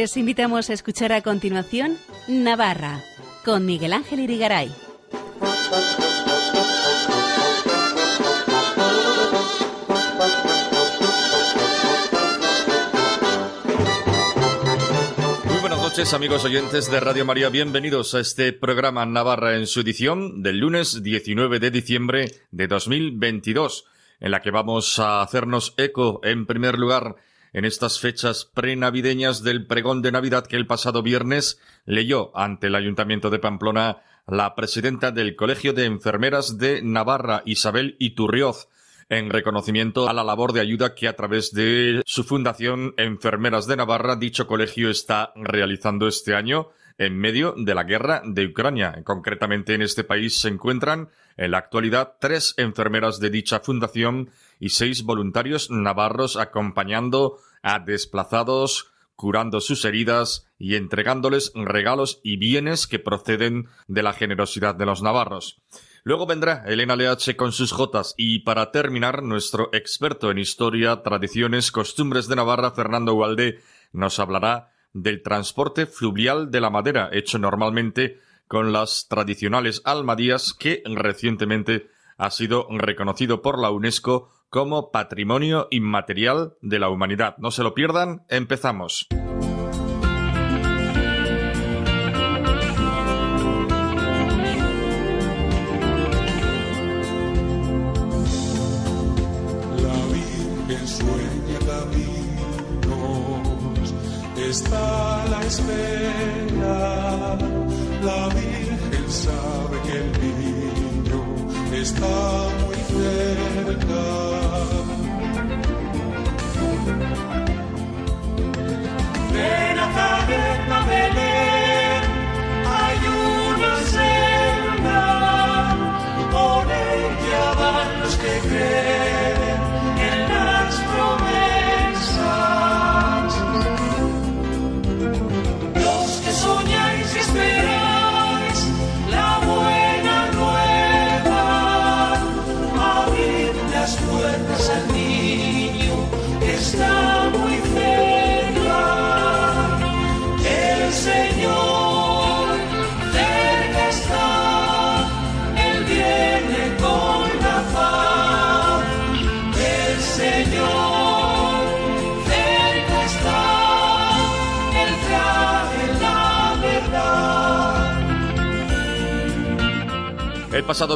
Les invitamos a escuchar a continuación Navarra con Miguel Ángel Irigaray. Buenas noches amigos oyentes de Radio María, bienvenidos a este programa Navarra en su edición del lunes 19 de diciembre de 2022, en la que vamos a hacernos eco en primer lugar en estas fechas prenavideñas del pregón de Navidad que el pasado viernes leyó ante el Ayuntamiento de Pamplona la presidenta del Colegio de Enfermeras de Navarra, Isabel Iturrioz, en reconocimiento a la labor de ayuda que a través de su fundación Enfermeras de Navarra dicho colegio está realizando este año en medio de la guerra de Ucrania. Concretamente en este país se encuentran en la actualidad tres enfermeras de dicha fundación y seis voluntarios navarros acompañando a desplazados, curando sus heridas y entregándoles regalos y bienes que proceden de la generosidad de los navarros. Luego vendrá Elena Leache con sus jotas y para terminar nuestro experto en historia, tradiciones, costumbres de Navarra, Fernando Gualde, nos hablará del transporte fluvial de la madera hecho normalmente con las tradicionales almadías que recientemente ha sido reconocido por la UNESCO como Patrimonio Inmaterial de la Humanidad. No se lo pierdan, empezamos.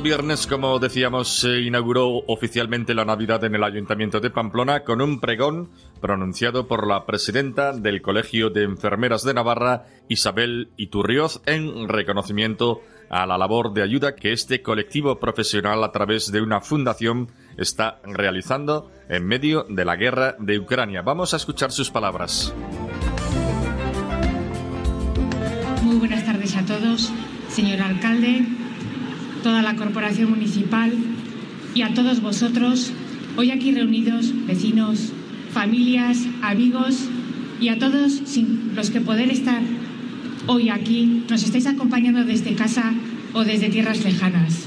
Viernes, como decíamos, se inauguró oficialmente la Navidad en el Ayuntamiento de Pamplona con un pregón pronunciado por la presidenta del Colegio de Enfermeras de Navarra, Isabel Iturrioz, en reconocimiento a la labor de ayuda que este colectivo profesional a través de una fundación está realizando en medio de la guerra de Ucrania. Vamos a escuchar sus palabras. Muy buenas tardes a todos, señor alcalde, toda la corporación municipal y a todos vosotros, hoy aquí reunidos, vecinos, familias, amigos y a todos los que poder estar hoy aquí, nos estáis acompañando desde casa o desde tierras lejanas.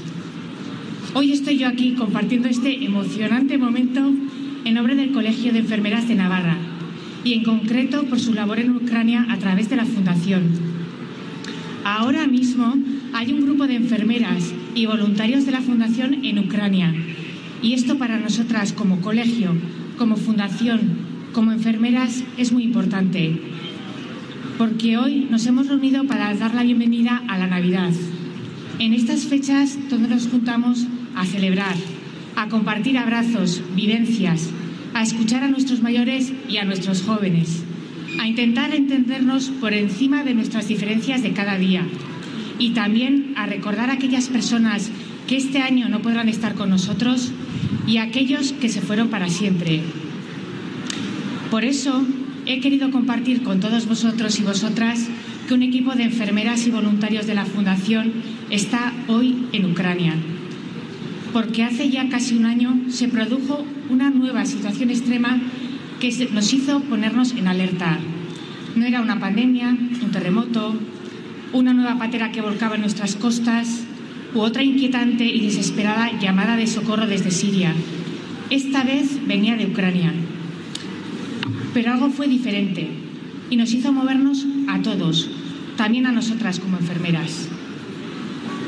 Hoy estoy yo aquí compartiendo este emocionante momento en nombre del Colegio de Enfermeras de Navarra y en concreto por su labor en Ucrania a través de la Fundación. Ahora mismo hay un grupo de enfermeras y voluntarios de la Fundación en Ucrania. Y esto para nosotras como colegio, como fundación, como enfermeras es muy importante. Porque hoy nos hemos reunido para dar la bienvenida a la Navidad. En estas fechas todos nos juntamos a celebrar, a compartir abrazos, vivencias, a escuchar a nuestros mayores y a nuestros jóvenes a intentar entendernos por encima de nuestras diferencias de cada día y también a recordar a aquellas personas que este año no podrán estar con nosotros y a aquellos que se fueron para siempre. Por eso he querido compartir con todos vosotros y vosotras que un equipo de enfermeras y voluntarios de la Fundación está hoy en Ucrania. Porque hace ya casi un año se produjo una nueva situación extrema que nos hizo ponernos en alerta. No era una pandemia, un terremoto, una nueva patera que volcaba en nuestras costas u otra inquietante y desesperada llamada de socorro desde Siria. Esta vez venía de Ucrania. Pero algo fue diferente. y nos hizo movernos a todos, también a nosotras como enfermeras.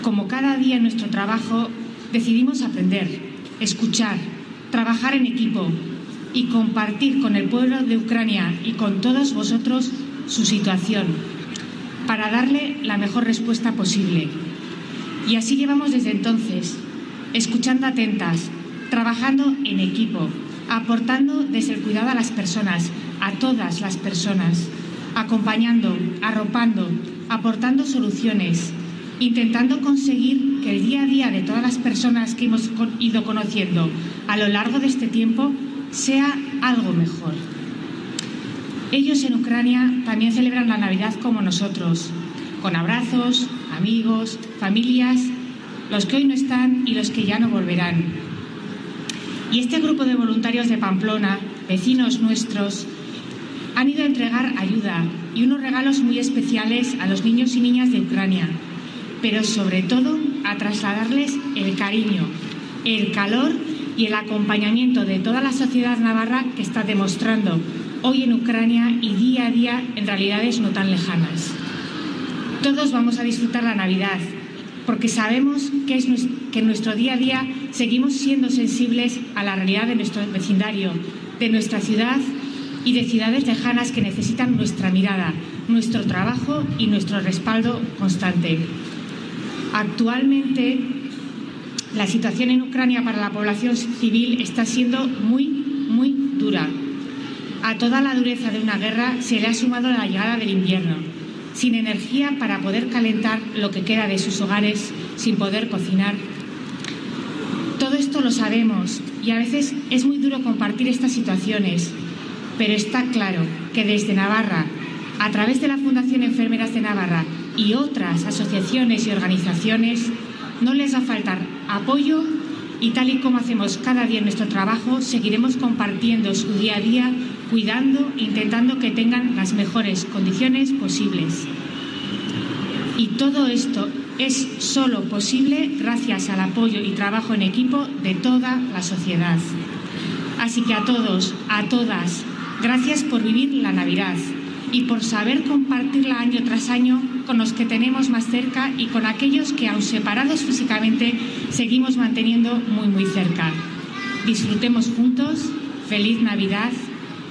Como cada día en nuestro trabajo decidimos aprender, escuchar, trabajar en equipo y compartir con el pueblo de Ucrania y con todos vosotros su situación para darle la mejor respuesta posible. Y así llevamos desde entonces, escuchando atentas, trabajando en equipo, aportando desde el cuidado a las personas, a todas las personas, acompañando, arropando, aportando soluciones, intentando conseguir que el día a día de todas las personas que hemos ido conociendo a lo largo de este tiempo sea algo mejor. Ellos en Ucrania también celebran la Navidad como nosotros, con abrazos, amigos, familias, los que hoy no están y los que ya no volverán. Y este grupo de voluntarios de Pamplona, vecinos nuestros, han ido a entregar ayuda y unos regalos muy especiales a los niños y niñas de Ucrania, pero sobre todo a trasladarles el cariño, el calor y el acompañamiento de toda la sociedad navarra que está demostrando hoy en Ucrania y día a día en realidades no tan lejanas. Todos vamos a disfrutar la Navidad porque sabemos que, es, que en nuestro día a día seguimos siendo sensibles a la realidad de nuestro vecindario, de nuestra ciudad y de ciudades lejanas que necesitan nuestra mirada, nuestro trabajo y nuestro respaldo constante. Actualmente, la situación en Ucrania para la población civil está siendo muy, muy dura. A toda la dureza de una guerra se le ha sumado la llegada del invierno, sin energía para poder calentar lo que queda de sus hogares, sin poder cocinar. Todo esto lo sabemos y a veces es muy duro compartir estas situaciones, pero está claro que desde Navarra, a través de la Fundación Enfermeras de Navarra y otras asociaciones y organizaciones, no les va a faltar apoyo y tal y como hacemos cada día en nuestro trabajo, seguiremos compartiendo su día a día, cuidando intentando que tengan las mejores condiciones posibles. Y todo esto es solo posible gracias al apoyo y trabajo en equipo de toda la sociedad. Así que a todos, a todas, Gracias por vivir la Navidad y por saber compartirla año tras año con los que tenemos más cerca y con aquellos que, aun separados físicamente, seguimos manteniendo muy, muy cerca. Disfrutemos juntos. Feliz Navidad.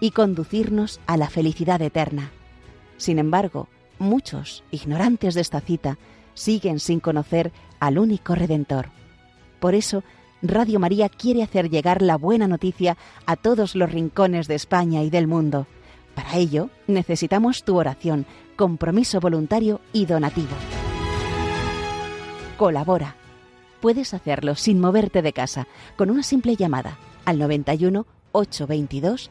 y conducirnos a la felicidad eterna. Sin embargo, muchos, ignorantes de esta cita, siguen sin conocer al único Redentor. Por eso, Radio María quiere hacer llegar la buena noticia a todos los rincones de España y del mundo. Para ello, necesitamos tu oración, compromiso voluntario y donativo. Colabora. Puedes hacerlo sin moverte de casa, con una simple llamada al 91 822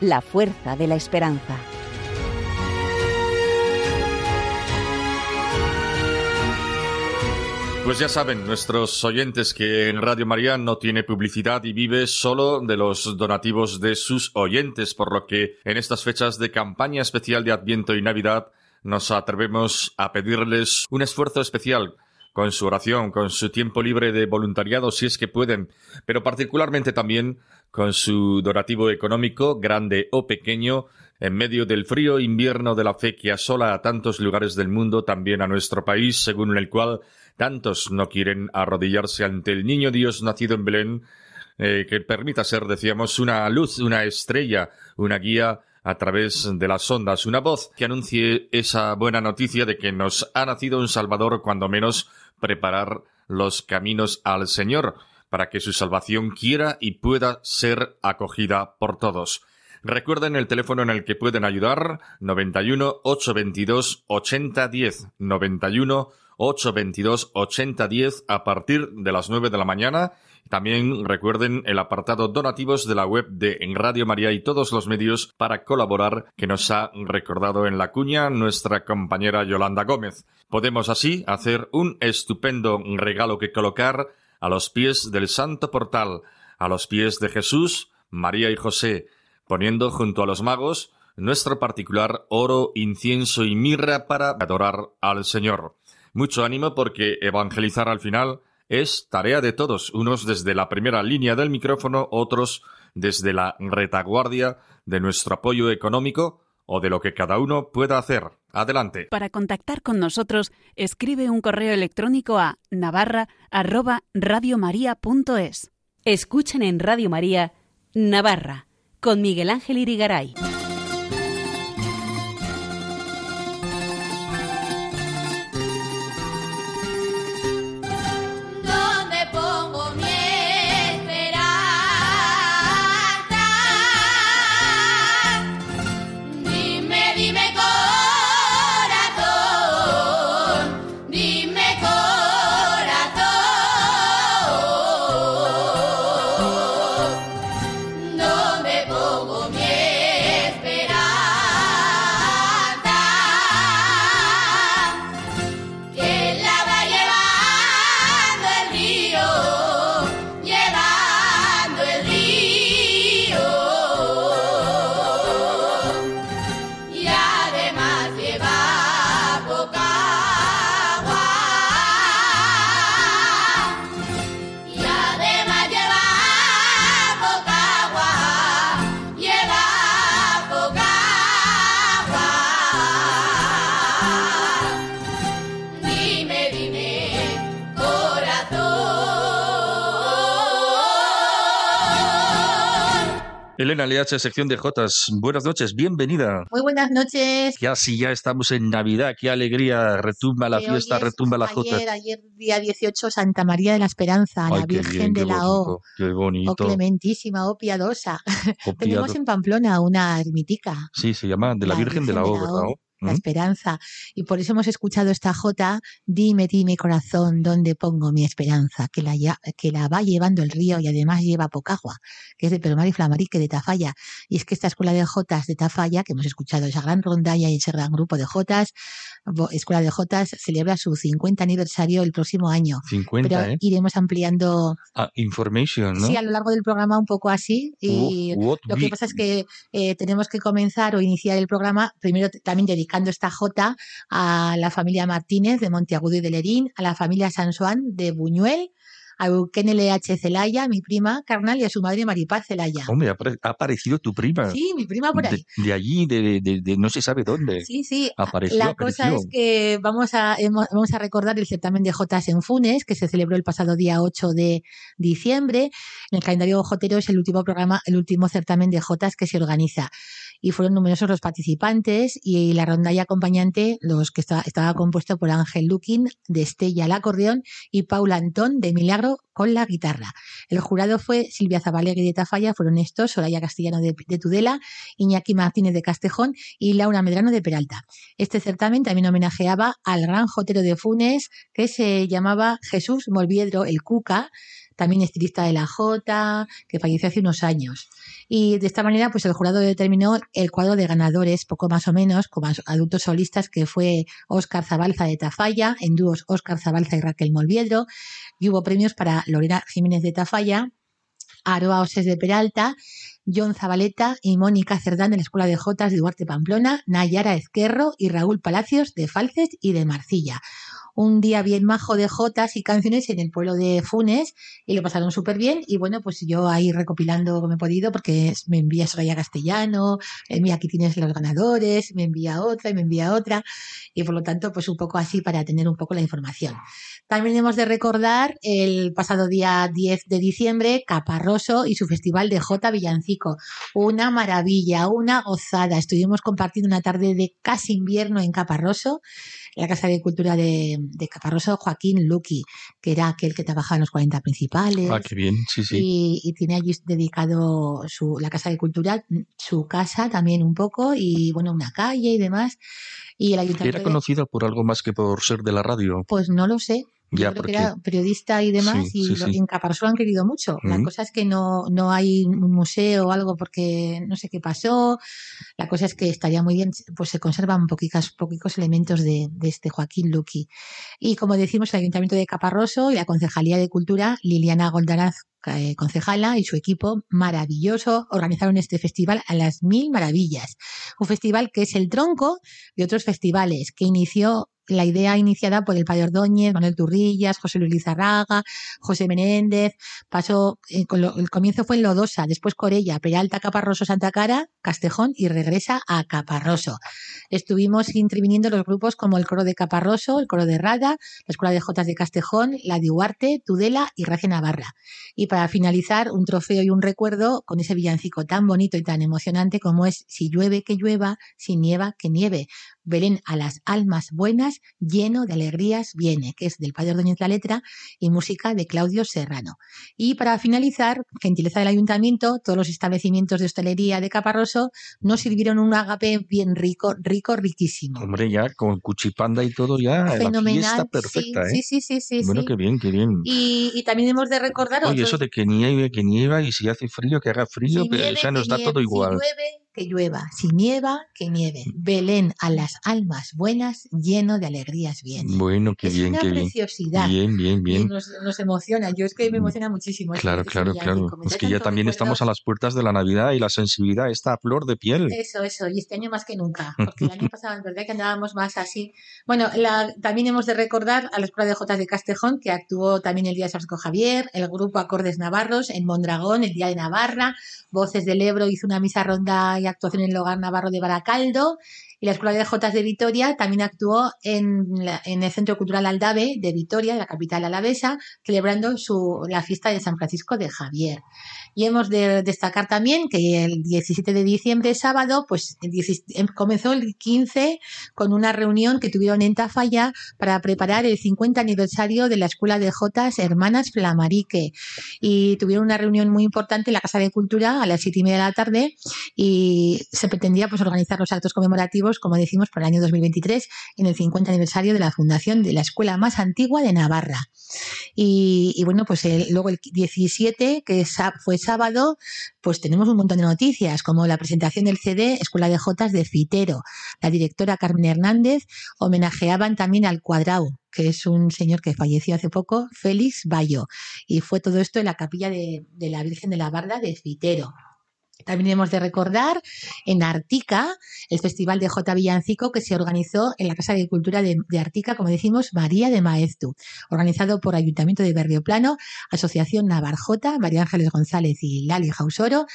la fuerza de la esperanza. Pues ya saben nuestros oyentes que en Radio María no tiene publicidad y vive solo de los donativos de sus oyentes, por lo que en estas fechas de campaña especial de Adviento y Navidad nos atrevemos a pedirles un esfuerzo especial con su oración, con su tiempo libre de voluntariado si es que pueden, pero particularmente también con su donativo económico, grande o pequeño, en medio del frío invierno de la fe que asola a tantos lugares del mundo, también a nuestro país, según el cual Tantos no quieren arrodillarse ante el niño Dios nacido en Belén, eh, que permita ser, decíamos, una luz, una estrella, una guía a través de las ondas, una voz que anuncie esa buena noticia de que nos ha nacido un Salvador, cuando menos preparar los caminos al Señor, para que su salvación quiera y pueda ser acogida por todos. Recuerden el teléfono en el que pueden ayudar 91 822 8010 91 822 8010 a partir de las 9 de la mañana. También recuerden el apartado donativos de la web de Radio María y todos los medios para colaborar que nos ha recordado en la cuña nuestra compañera Yolanda Gómez. Podemos así hacer un estupendo regalo que colocar a los pies del Santo Portal, a los pies de Jesús, María y José, poniendo junto a los magos nuestro particular oro, incienso y mirra para adorar al Señor. Mucho ánimo porque evangelizar al final es tarea de todos, unos desde la primera línea del micrófono, otros desde la retaguardia de nuestro apoyo económico o de lo que cada uno pueda hacer. Adelante. Para contactar con nosotros, escribe un correo electrónico a navarra@radiomaria.es. Escuchen en Radio María Navarra con Miguel Ángel Irigaray. Elena LH, sección de Jotas. Buenas noches, bienvenida. Muy buenas noches. Ya sí, ya estamos en Navidad, qué alegría, retumba la Que fiesta, es retumba la Jota. Ayer, ayer, día 18, Santa María de la Esperanza, Ay, la Virgen bien, de la O. bonito, qué O bonito. clementísima, o piadosa. Oh, Tenemos en Pamplona una ermitica, Sí, se llama de la, Virgen, de la O, ¿verdad? O? La esperanza. Y por eso hemos escuchado esta Jota, dime, dime corazón, ¿dónde pongo mi esperanza? Que la, que la va llevando el río y además lleva poca agua, que es de Pelomar y Flamarique de Tafalla. Y es que esta escuela de Jotas de Tafalla, que hemos escuchado esa gran rondalla y ese gran grupo de Jotas, escuela de Jotas, celebra su 50 aniversario el próximo año. 50, Pero ¿eh? iremos ampliando, Ah, information, ¿no? sí, a lo largo del programa un poco así. Y What- what lo que pasa es que eh, tenemos que comenzar o iniciar el programa primero también dedicando esta Jota a la familia Martínez de Monteagudo y de Lerín, a la familia Sansuán de Buñuel, a Euquén LH Celaya, mi prima carnal, y a su madre Maripaz Celaya. Hombre, ha apare- ha aparecido tu prima. Sí, mi prima por ahí. De, de allí, de, de- de no se sabe dónde. Sí, sí. Apareció, La cosa apareció. es que vamos a, hemos- vamos a recordar el certamen de Jotas en Funes, que se celebró el pasado día 8 de diciembre. En el calendario Jotero es el último programa, el último certamen de Jotas que se organiza. Y fueron numerosos los participantes y la rondalla acompañante, los que está- estaba compuesto por Ángel Luquín, de Estella al acordeón y Paula Antón de Milagro con la guitarra. El jurado fue Silvia Zabalegui de Tafalla, fueron estos, Soraya Castellano de, de Tudela, Iñaki Martínez de Castejón y Laura Medrano de Peralta. Este certamen también homenajeaba al gran jotero de Funes que se llamaba Jesús Molviedro el Cuca, también estilista de la Jota, que falleció hace unos años. Y de esta manera, pues el jurado determinó el cuadro de ganadores, poco más o menos, como adultos solistas, que fue Óscar Zabalza de Tafalla, en dúos Óscar Zabalza y Raquel Molviedro, y hubo premios para Lorena Jiménez de Tafalla, Aroa Oses de Peralta, John Zabaleta y Mónica Cerdán de la Escuela de Jotas de Duarte Pamplona, Nayara Ezquerro y Raúl Palacios de Falces y de Marcilla. Un día bien majo de jotas y canciones en el pueblo de Funes y lo pasaron súper bien. Y bueno, pues yo ahí recopilando como he podido, porque me envía Soraya Castellano, eh, mira, aquí tienes los ganadores, me envía otra y me envía otra. Y por lo tanto, pues un poco así para tener un poco la información. También hemos de recordar el pasado día 10 de diciembre, Caparroso y su festival de J Villancico. Una maravilla, una gozada. Estuvimos compartiendo una tarde de casi invierno en Caparroso, la Casa de Cultura de, de Caparroso, Joaquín Luqui, que era aquel que trabajaba en los 40 principales. Ah, qué bien, sí, sí. Y, y tiene allí dedicado su, la Casa de Cultura, su casa también un poco, y bueno, una calle y demás. Y el ayuntamiento Era conocida por algo más que por ser de la radio. pues no lo sé. Yo Ya, creo porque- que era periodista y demás, Sí, y sí, lo- sí. en Caparrós lo han querido mucho. La cosa es que no, no hay un museo o algo porque no sé qué pasó. La cosa es que estaría muy bien, pues se conservan poquicas, poquicos elementos de, de este Joaquín Luqui. Y como decimos, el Ayuntamiento de Caparroso y la Concejalía de Cultura, Liliana Goldaraz, eh, concejala, y su equipo maravilloso organizaron este festival a las mil maravillas. Un festival que es el tronco de otros festivales, que inició la idea iniciada por el padre Ordóñez, Manuel Turrillas, José Luis Lizarraga, José Menéndez, pasó, eh, lo- el comienzo fue en Lodosa, después Corella, Peralta, Caparroso, Santa Cara, Castejón y regresa a Caparroso. Estuvimos interviniendo los grupos como el coro de Caparroso, el coro de Rada, la Escuela de Jotas de Castejón, la de Huarte, Tudela y Racia Navarra. Y para finalizar, un trofeo y un recuerdo con ese villancico tan bonito y tan emocionante como es Si llueve, que llueva, si nieva, que nieve. Belén a las almas buenas, lleno de alegrías viene, que es del Padre Ordóñez la letra y música de Claudio Serrano. Y para finalizar, gentileza del ayuntamiento, todos los establecimientos de hostelería de Caparroso nos sirvieron un agape bien rico, rico, riquísimo. Hombre, ya con cuchipanda y todo, ya la Fenomenal. perfecta, sí, ¿eh? sí, sí, sí, bueno, sí. qué bien, qué bien. Y, y también hemos de recordar Oye, otros- eso de que nieve, que nieva y si hace frío, que haga frío, que, o sea, nos da todo igual. Si llueve, que llueva. Si nieva, que nieve. Belén a las almas buenas, lleno de alegrías viene. Bueno, qué es bien, una qué bien. preciosidad. Bien, bien, bien. nos, nos emociona. Yo es que me emociona muchísimo. Claro, ese claro, claro. Es que ya también estamos a las puertas de la Navidad y la sensibilidad está a flor de piel. Eso, eso, y este año más que nunca, porque el año pasado es verdad que andábamos más así. Bueno, la- también hemos de recordar a la Escuela de Jotas de Castejón, que actuó también el día de Francisco Javier, el grupo Acordes Navarros en Mondragón, el día de Navarra, Voces del Ebro hizo una misa ronda y actuación en el hogar navarro de Baracaldo, y la Escuela de Jotas de Vitoria también actuó en, el Centro Cultural Aldave de Vitoria, la capital alavesa, celebrando la fiesta de San Francisco de Javier. Y hemos de destacar también que el 17 de diciembre, sábado, pues el 16 em- comenzó el 15 con una reunión que tuvieron en Tafalla para preparar el 50 aniversario de la Escuela de Jotas Hermanas Flamarique. Y tuvieron una reunión muy importante en la Casa de Cultura a las siete y media de la tarde y se pretendía pues organizar los actos conmemorativos, como decimos, para el año 2023 en el 50 aniversario de la fundación de la escuela más antigua de Navarra. Y, bueno, pues luego el 17, que fue sábado, pues tenemos un montón de noticias, como la presentación del CD Escuela de Jotas de Fitero. La directora Carmen Hernández homenajeaban también al Cuadrau, que es un señor que falleció hace poco, Félix Bayo. Y fue todo esto en la capilla de, de la Virgen de la Barda de Fitero. También hemos de recordar en Artica el Festival de J. Villancico que se organizó en la Casa de Cultura de, Artica, como decimos, María de Maeztu, organizado por Ayuntamiento de Berrioplano, Asociación Navarjota, María Ángeles González y Lali Jausoro,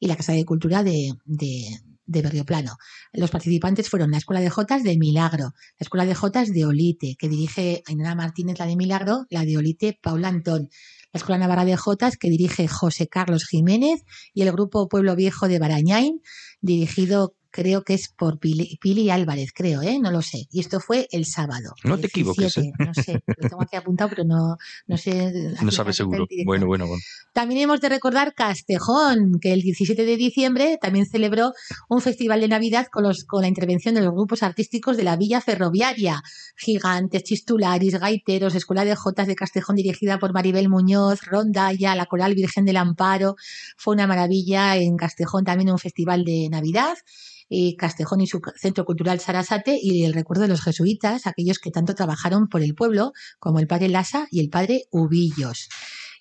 y la Casa de Cultura de, de, de Berrioplano. Los participantes fueron la Escuela de Jotas de Milagro, la Escuela de Jotas de Olite, que dirige Ainara Martínez, la de Milagro, la de Olite, Paula Antón, la Escuela Navarra de Jotas, que dirige José Carlos Jiménez, y el grupo Pueblo Viejo de Barañain, dirigido creo que es por Pili, Pili Álvarez, creo, ¿eh? No lo sé. Y esto fue el sábado. No te equivoques, ¿eh? No sé, lo tengo aquí apuntado, pero no, no sé. No sabes seguro. Bueno, bueno, bueno. También hemos de recordar Castejón, que el 17 de diciembre también celebró un festival de Navidad con, los, con la intervención de los grupos artísticos de la Villa Ferroviaria. Gigantes, Chistularis, Gaiteros, Escuela de Jotas de Castejón dirigida por Maribel Muñoz, Rondalla, la Coral Virgen del Amparo. Fue una maravilla en Castejón también un festival de Navidad Castejón y su Centro Cultural Sarasate y el recuerdo de los jesuitas, aquellos que tanto trabajaron por el pueblo, como el padre Lasa y el padre Ubillos.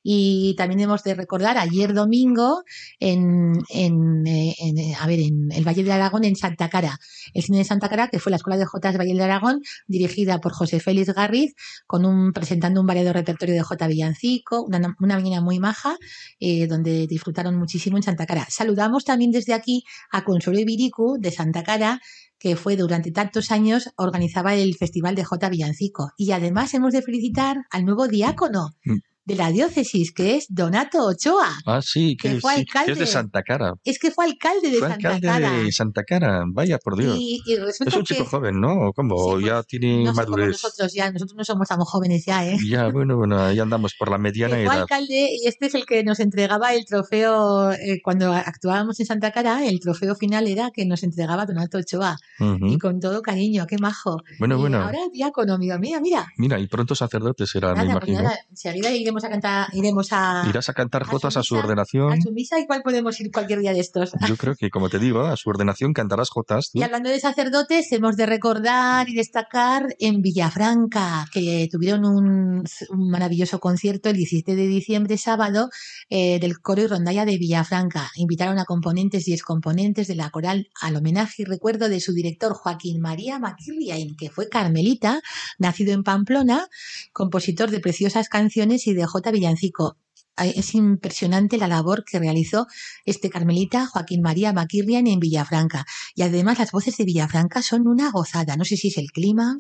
Y también hemos de recordar ayer domingo en, en, en, eh, a ver, en el Valle de Aragón, en Santa Cara, el cine de Santa Cara, que fue la Escuela de Jotas Valle de Aragón, dirigida por José Félix Garriz, con un, presentando un variado repertorio de J. Villancico, una, una mañana muy maja, eh, donde disfrutaron muchísimo en Santa Cara. Saludamos también desde aquí a Consuelo Ibiricu de Santa Cara, que fue durante tantos años, organizaba el Festival de J. Villancico. Y además hemos de felicitar al nuevo diácono Mm. De la diócesis, que es Donato Ochoa. Ah, sí, Que que, fue sí, que es alcalde. de Santa Cara. Es que fue alcalde de Fue Santa alcalde Cara. de Santa Cara. Vaya, por Dios. Y, y Es un que chico joven, ¿no? ¿Cómo? Sí, pues, ya tiene no madurez. nosotros ya, nosotros no somos tan jóvenes ya, ¿eh? Ya, bueno, bueno, ahí andamos por la mediana fue edad. alcalde y este es el que nos entregaba el trofeo eh, cuando actuábamos en Santa Cara, el trofeo final era que nos entregaba Donato Ochoa y con todo cariño, qué majo. Bueno, y bueno. ahora diácono, amigo, mira, mira. Mira, y pronto sacerdote será, me Nada, pues imagino. nada, enseguida iremos a cantar, iremos a, Irás a cantar a su jotas a su ordenación. a su misa y cuál podemos ir cualquier día de estos. Yo creo que, como te digo, a su ordenación cantarás jotas. tú. Y hablando de sacerdotes, hemos de recordar y destacar en Villafranca, que tuvieron un, un maravilloso concierto el 17 de diciembre, sábado, eh, del coro y rondalla de Villafranca. Invitaron a componentes y excomponentes de la coral al homenaje y recuerdo de su director Joaquín María Maquirriain, que fue carmelita, nacido en Pamplona, compositor de preciosas canciones y de J. Villancico. Es impresionante la labor que realizó este carmelita Joaquín María Maquirrian en Villafranca. Y además las voces de Villafranca son una gozada. No sé si es el clima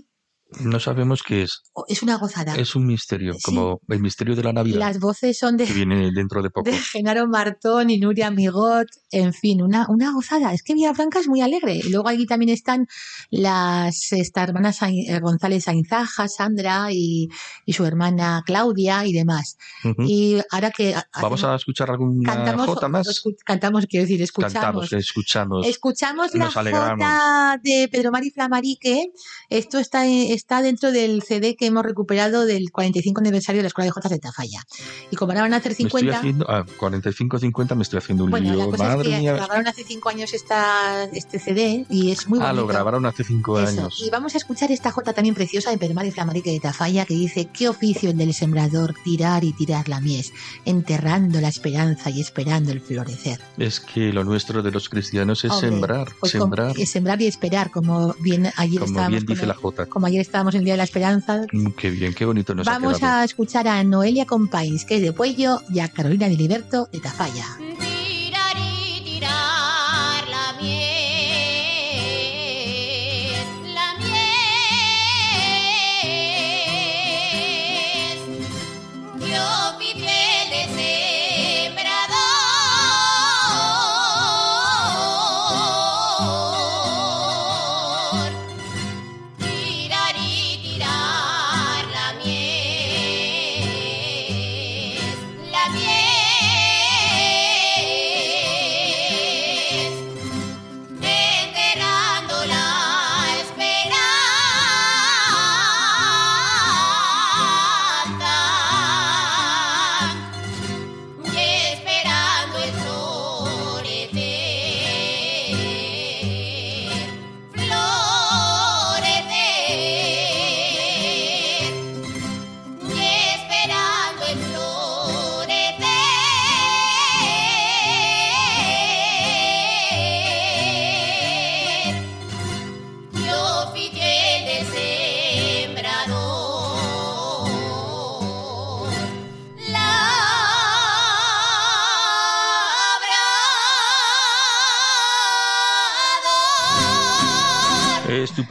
No sabemos qué es. es una gozada. Es un misterio, Sí. como el misterio de la Navidad, Las voces son de, que viene dentro de poco. de Genaro Martón y Nuria Migot, en fin, una, una gozada. Es que Villafranca es muy alegre. Luego aquí también están las esta hermanas eh, González Ainzaja, Sandra y, y su hermana Claudia y demás. Y ahora que Vamos a escuchar alguna cantamos, jota más. cantamos, quiero decir, escuchamos. Cantamos, escuchamos. Escuchamos la jota de Pedro Mari Flamarique. Esto está, está dentro del CD que hemos recuperado del 45 aniversario de la Escuela de Jotas de Tafalla. Y como ahora van a hacer Me estoy 50, haciendo, ah, 45-50 me estoy haciendo un bueno, la lío. cosa es Madre que mía. grabaron hace 5 años esta, este CD y es muy Ah, bonito. lo grabaron hace 5 Eso. años. Y vamos a escuchar esta jota también preciosa de Pedro Mari Flamarique de Tafalla que dice: ¿Qué oficio el del sembrador tirar y tirar la mies, enterrando la esperanza y esperando el florecer? Es que lo nuestro de los cristianos es Hombre, sembrar, Pues sembrar, es sembrar y esperar, como bien ayer como estábamos bien con dice el- la Jota. como ayer estábamos en el Día de la Esperanza. Mm, Qué bien, qué bonito nos Vamos ha a escuchar a Noelia Compains, que es de Puello, y a Carolina de Liberto de Tafalla.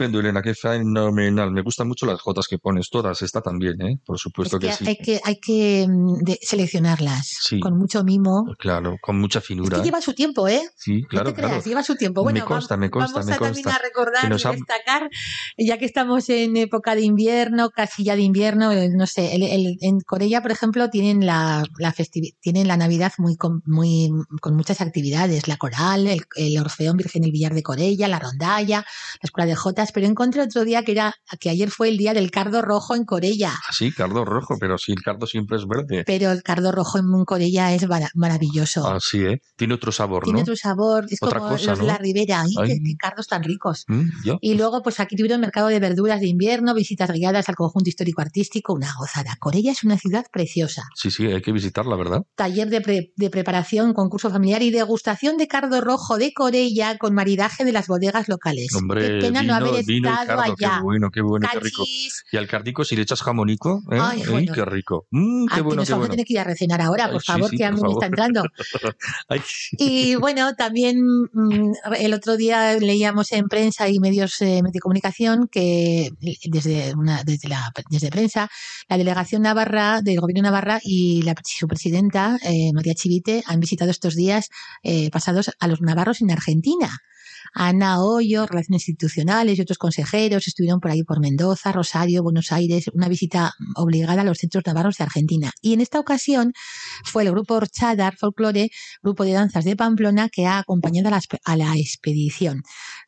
Estupendo, Elena, qué fenomenal. Me gustan mucho las jotas que pones, todas. Esta también, ¿eh? Por supuesto Es que, que sí. hay que, hay que mm, de- seleccionarlas Sí. con mucho mimo. Claro, con mucha Es finura. que lleva su tiempo, ¿eh? Sí, claro, no te creas, claro. lleva su tiempo. Bueno, Me consta, me consta, vamos me a también consta. a recordar y ha- destacar, ya que estamos en época de invierno, casi ya de invierno, eh, no sé, el- el- en Corella, por ejemplo, tienen la, la tienen la Navidad muy con, muy con muchas actividades, la coral, el, el Orfeón Virgen del Villar de Corella, la rondalla, la Escuela de jotas, pero encontré otro día que era que ayer fue el día del cardo rojo en Corella. Sí, cardo rojo, pero si el cardo siempre es verde. Pero el cardo rojo en Corella es mara- maravilloso. Así, ¿eh? Tiene otro sabor, Tiene ¿no? otro sabor, es Otra como cosa, los ¿no? La Ribera. Ay. qué, qué cardos tan ricos. Mm. Y luego, pues aquí tuvieron mercado de verduras de invierno, visitas guiadas al conjunto histórico-artístico, una gozada. Corella es una ciudad preciosa. Sí, sí, hay que visitarla, ¿verdad? Taller de, pre- de preparación, concurso familiar y degustación de cardo rojo de Corella con maridaje de las bodegas locales. Hombre, qué pena vino, no haber vino y estado cardo, qué bueno, qué bueno, qué rico. Y al cardico, si le echas jamonico, ¿eh? Ay, Ay, qué rico. Mm, qué que bueno, nos qué vamos a bueno. tener que ir a recenar ahora, por Ay, sí, favor, sí, que por hambre me está entrando. Ay, Y bueno, también mm, el otro día leíamos en prensa y medios eh, de comunicación que desde una desde la desde prensa la delegación navarra del gobierno Navarra y la su presidenta eh, María Chivite han visitado estos días eh, pasados a los navarros en Argentina. Ana Hoyo, Relaciones Institucionales y otros consejeros estuvieron por ahí por Mendoza, Rosario, Buenos Aires, una visita obligada a los centros navarros de Argentina. Y en esta ocasión fue el grupo Orchadar Folklore, grupo de danzas de Pamplona, que ha acompañado a la, a la expedición.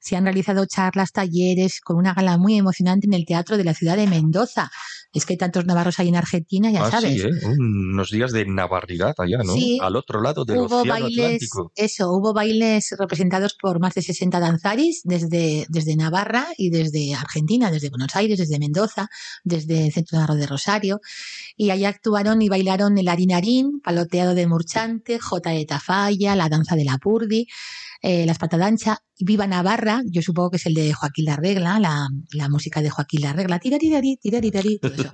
Se han realizado charlas, talleres, con una gala muy emocionante en el Teatro de la ciudad de Mendoza. Es que hay tantos navarros ahí en Argentina, ya ah, sabes. sí, ¿eh? Unos días de navarridad allá, ¿no? Sí. Al otro lado del hubo océano bailes, Atlántico. eso, hubo bailes representados por más de 60 danzaris desde, desde Navarra y desde Argentina, desde Buenos Aires, desde Mendoza, desde el Centro Navarro de Rosario. Y allá actuaron y bailaron el harinarín, paloteado de murchante, jota de tafalla, la danza de la purdi, eh, la espatadancha, Viva Navarra, yo supongo que es el de Joaquín Larregla, la, la música de Joaquín Larregla, tirarirarí, tirarirarí, todo eso.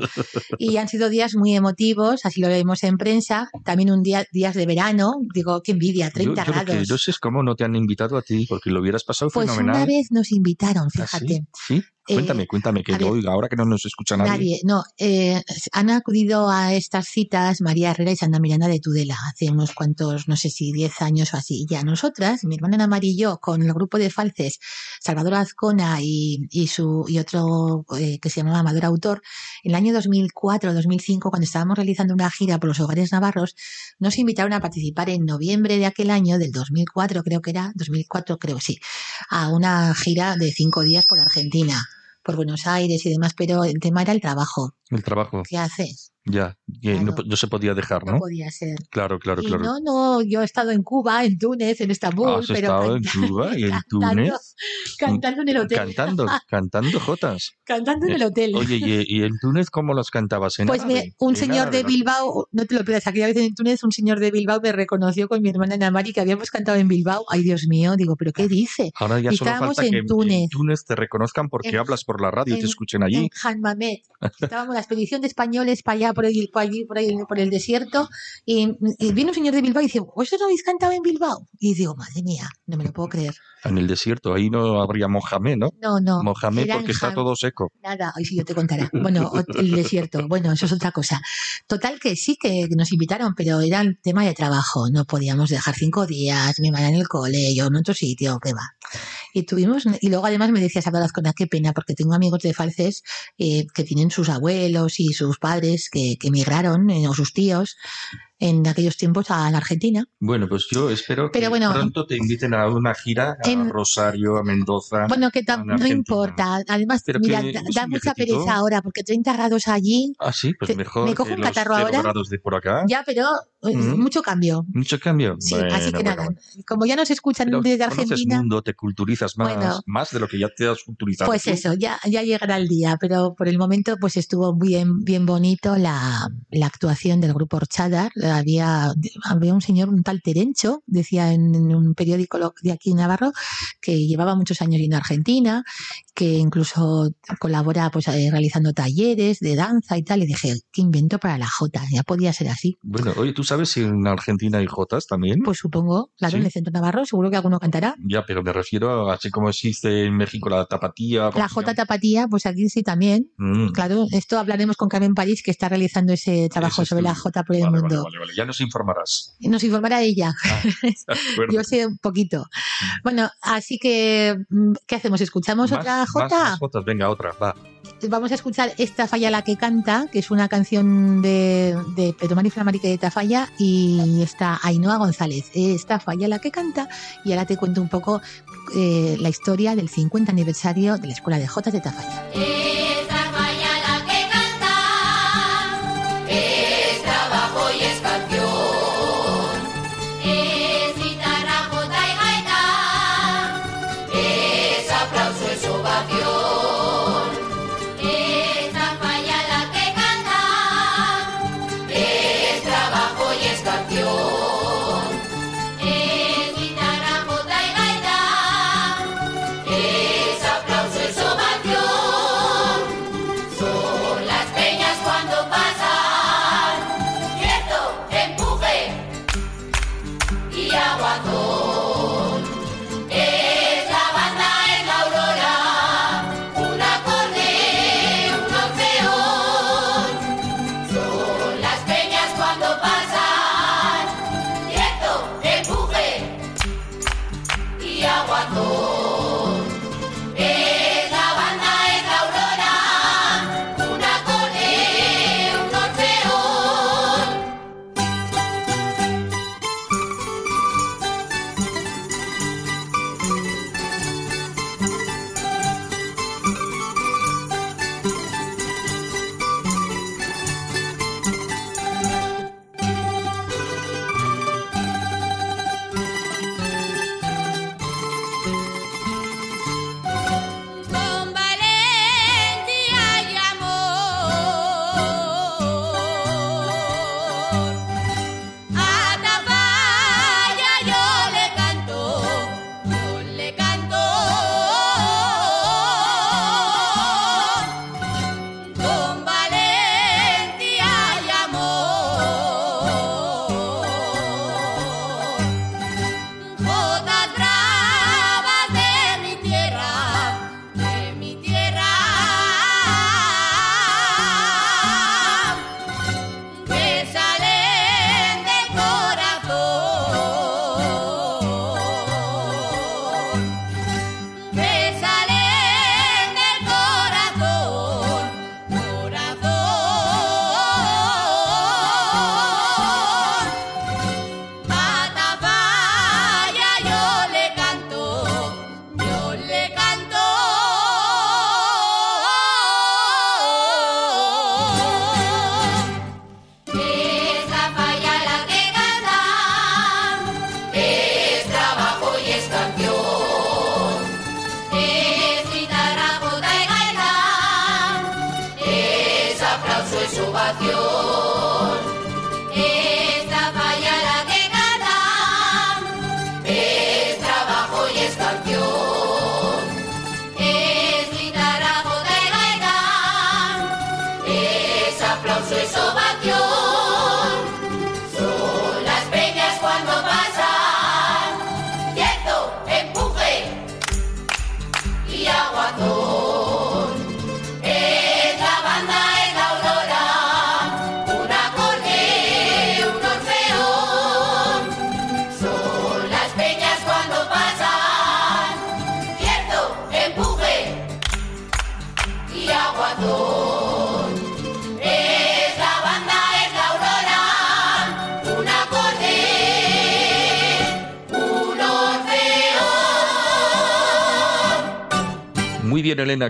Y han sido días muy emotivos, así lo vemos en prensa. También un día, días de verano, digo, qué envidia, 30 yo, yo lo que grados. no sé cómo no te han invitado a ti, porque lo hubieras pasado pues fenomenal. una vez nos invitaron, ¿Ah, fíjate. sí? ¿Sí? Eh, Cuéntame, cuéntame, que a ver, oiga, ahora que no nos escucha nadie. Nadie, no. eh, han acudido a estas citas María Herrera y Santa Miranda de Tudela hace unos cuantos, no sé si 10 años o así. Y a nosotras, mi hermana Ana María y yo, con el grupo de falces Salvador Azcona y, y, su, y otro eh, que se llamaba Amador Autor, en el año 2004-2005, cuando estábamos realizando una gira por los hogares navarros, nos invitaron a participar en noviembre de aquel año, del 2004 creo que era, 2004 creo sí, a una gira de cinco días por Argentina por Buenos Aires y demás, pero el tema era el trabajo. El trabajo, ¿Qué haces? Ya, no, Claro. no se podía dejar, No ¿no? podía ser. Claro, claro, Y claro. no, no, yo he estado en Cuba, en Túnez, en Estambul, Has pero estado en Cuba y en Túnez, cantando en el hotel. cantando, cantando jotas. Cantando en el hotel. Oye, ¿y, y en Túnez cómo las cantabas? ¿En Pues me- árabe? un ¿En señor de árabe? Bilbao, no te lo pierdas, aquella vez en Túnez, un señor de Bilbao me reconoció con mi hermana Ana Mari que habíamos cantado en Bilbao. Ay, Dios mío, digo, ¿pero qué dice? Ahora ya Y solo estábamos falta en que en Túnez. Túnez te reconozcan porque En- hablas por la radio y te en- escuchen allí. En Han Mamet. Estábamos la expedición de españoles para allá, por, el, por, allí, por, ahí, por el desierto, y, y viene un señor de Bilbao y dice, ¿vosotros no habéis cantado en Bilbao? Y digo, madre mía, no me lo puedo creer. En el desierto, ahí no habría Mohamed, ¿no? No, no. Mohamed porque está todo seco. Nada, hoy sí yo te contaré. Bueno, el desierto, bueno, eso es otra cosa. Total que sí que nos invitaron, pero era el tema de trabajo. No podíamos dejar cinco días, mi madre en el cole, yo en otro sitio, qué va. Y tuvimos, y luego además me decías, hablarás con qué pena, porque tengo amigos de falces eh, que tienen sus abuelos y sus padres que, que emigraron, eh, o sus tíos, en aquellos tiempos a la Argentina. Bueno, pues yo espero que Pero bueno, pronto te inviten a una gira a en- Rosario, a Mendoza. Bueno, que no importa. Además, Pero mira, que da, da mucha pereza ahora, porque 30 grados allí, Ah, sí, pues te- mejor me cojo que un los catarro ahora. grados de por acá. ya, pero eh, Mm. mucho cambio. Mucho cambio. Sí, Bueno, así que nada, bueno. como ya nos escuchan Pero desde Argentina, mundo, te culturizas más, Bueno. más de lo que ya te has culturizado. pues tú. eso, ya, ya llegará el día, pero por el momento pues estuvo bien, bien bonito la, la actuación del grupo Orchadar. Había, había un señor, un tal Terencho, decía en, en un periódico de aquí en Navarro, que llevaba muchos años a Argentina, que incluso colabora pues eh, realizando talleres de danza y tal, y dije, qué invento para la Jota, ya podía ser así. Bueno, oye, ¿tú sabes si en Argentina hay jotas también? Pues supongo, claro, Sí. en el centro Navarro, seguro que alguno cantará. Ya, pero me refiero a así como existe en México la tapatía. ¿cómo La se J llama? Tapatía, pues aquí sí también. Mm, Claro, esto hablaremos con Carmen París, que está realizando ese trabajo sobre la estudio. J por el vale, mundo. vale, vale. Ya nos informarás. Nos informará ella. Acuerdo. Yo sé un poquito. Bueno, así que, mm, ¿qué hacemos? ¿Escuchamos Más- otra más- J? más jotas, venga, otra, va. vamos a escuchar esta falla la que canta, que es una canción de, de Pedro Mari Flamarique de Tafalla y está Ainhoa González. Esta falla la que canta y ahora te cuento un poco eh, la historia del 50 aniversario de la Escuela de Jotas de Tafalla.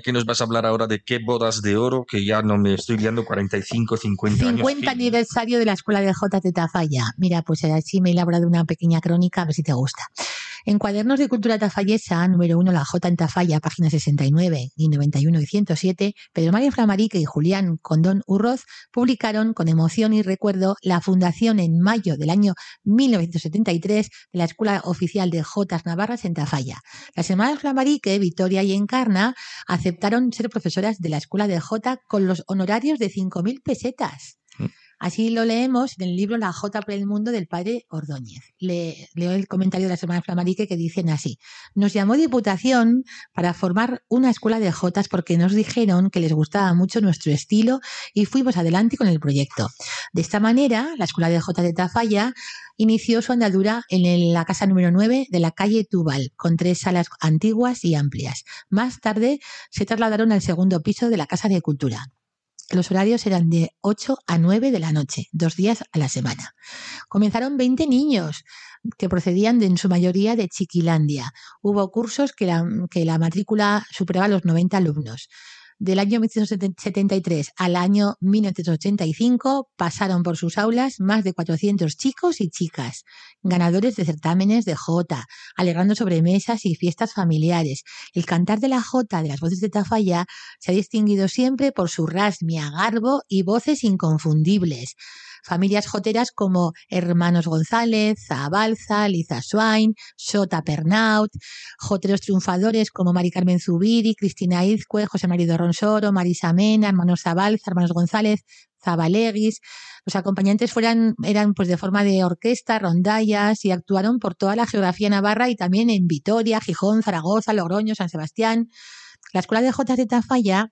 ¿Qué nos vas a hablar ahora de qué bodas de oro? Que ya no me estoy liando 45, 50 años. 50 aniversario de la Escuela de de Tafalla. Mira, pues así me he elaborado una pequeña crónica, a ver si te gusta. En Cuadernos de Cultura Tafallesa, número 1, La Jota en Tafalla, páginas 69 y 91 y 107, Pedro Mario Flamarique y Julián Condón Urroz publicaron con emoción y recuerdo la fundación en mayo del año 1973 de la Escuela Oficial de Jotas Navarras en Tafalla. Las hermanas Flamarique, Victoria y Encarna aceptaron ser profesoras de la Escuela de Jota con los honorarios de 5.000 pesetas. Así lo leemos en el libro La Jota por el Mundo del padre Ordóñez. Le, leo el comentario de las hermanas Flamarique que dicen así. Nos llamó Diputación para formar una escuela de Jotas porque nos dijeron que les gustaba mucho nuestro estilo y fuimos adelante con el proyecto. De esta manera, la Escuela de Jotas de Tafalla inició su andadura en la casa número 9 de la calle Tubal, con tres salas antiguas y amplias. Más tarde se trasladaron al segundo piso de la Casa de Cultura. Los horarios eran de 8 a 9 de la noche, dos días a la semana. Comenzaron 20 niños que procedían de, en su mayoría de Chiquilandia. Hubo cursos que la, que la matrícula superaba los 90 alumnos. Del año 1973 al año 1985 pasaron por sus aulas más de 400 chicos y chicas, ganadores de certámenes de jota, alegrando sobremesas y fiestas familiares. El cantar de la jota de las voces de Tafalla se ha distinguido siempre por su rasmia, garbo y voces inconfundibles. Familias joteras como Hermanos González, Zabalza, Liza Swain, Sota Pernaut, joteros triunfadores como Mari Carmen Zubiri, Cristina Izcue, José María Ronsoro, Marisa Mena, Hermanos Zabalza, Hermanos González, Zabalegis. Los acompañantes fueran, eran pues de forma de orquesta, rondallas y actuaron por toda la geografía navarra y también en Vitoria, Gijón, Zaragoza, Logroño, San Sebastián. La Escuela de Jotas de Tafalla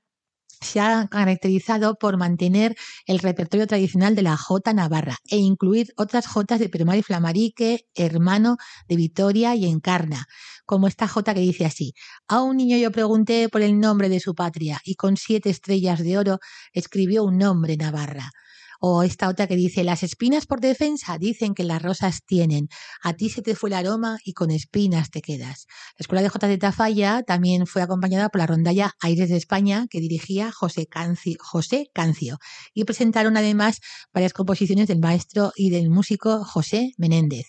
se ha caracterizado por mantener el repertorio tradicional de la jota navarra e incluir otras jotas de Peromar y Flamarique, Hermano, de Vitoria y Encarna, como esta jota que dice así. A un niño yo pregunté por el nombre de su patria y con siete estrellas de oro escribió un nombre Navarra. O esta otra que dice, las espinas por defensa dicen que las rosas tienen. A ti se te fue el aroma y con espinas te quedas. La Escuela de J de Tafalla también fue acompañada por la rondalla Aires de España que dirigía José Cancio, José Cancio. Y presentaron además varias composiciones del maestro y del músico José Menéndez.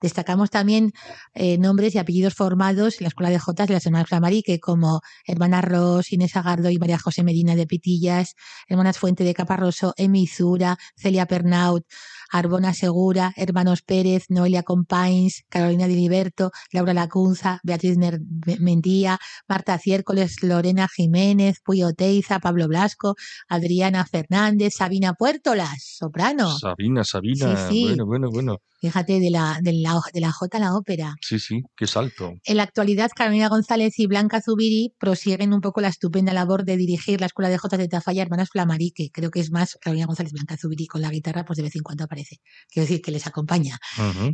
Destacamos también eh, nombres y apellidos formados en la Escuela de Jotas de las hermanas Flamarique, como hermanas Ros, Inés Agardo y María José Medina de Pitillas, hermanas Fuente de Caparroso, Emi Zura, Celia Pernaut, Arbona Segura, hermanos Pérez, Noelia Compains, Carolina Diliberto, Laura Lacunza, Beatriz Mendía, Marta Ciércoles, Lorena Jiménez, Puyo Teiza, Pablo Blasco, Adriana Fernández, Sabina Puertolas, soprano. Sabina, Sabina. Sí, sí. Bueno, bueno, bueno. Fíjate, de la, de la, de la J a la ópera. Sí, sí, qué salto. En la actualidad, Carolina González y Blanca Zubiri prosiguen un poco la estupenda labor de dirigir la Escuela de Jotas de Tafalla Hermanas Flamarique. Creo que es más Carolina González Blanca Zubiri con la guitarra, pues de vez en cuando aparece. Quiero decir que les acompaña,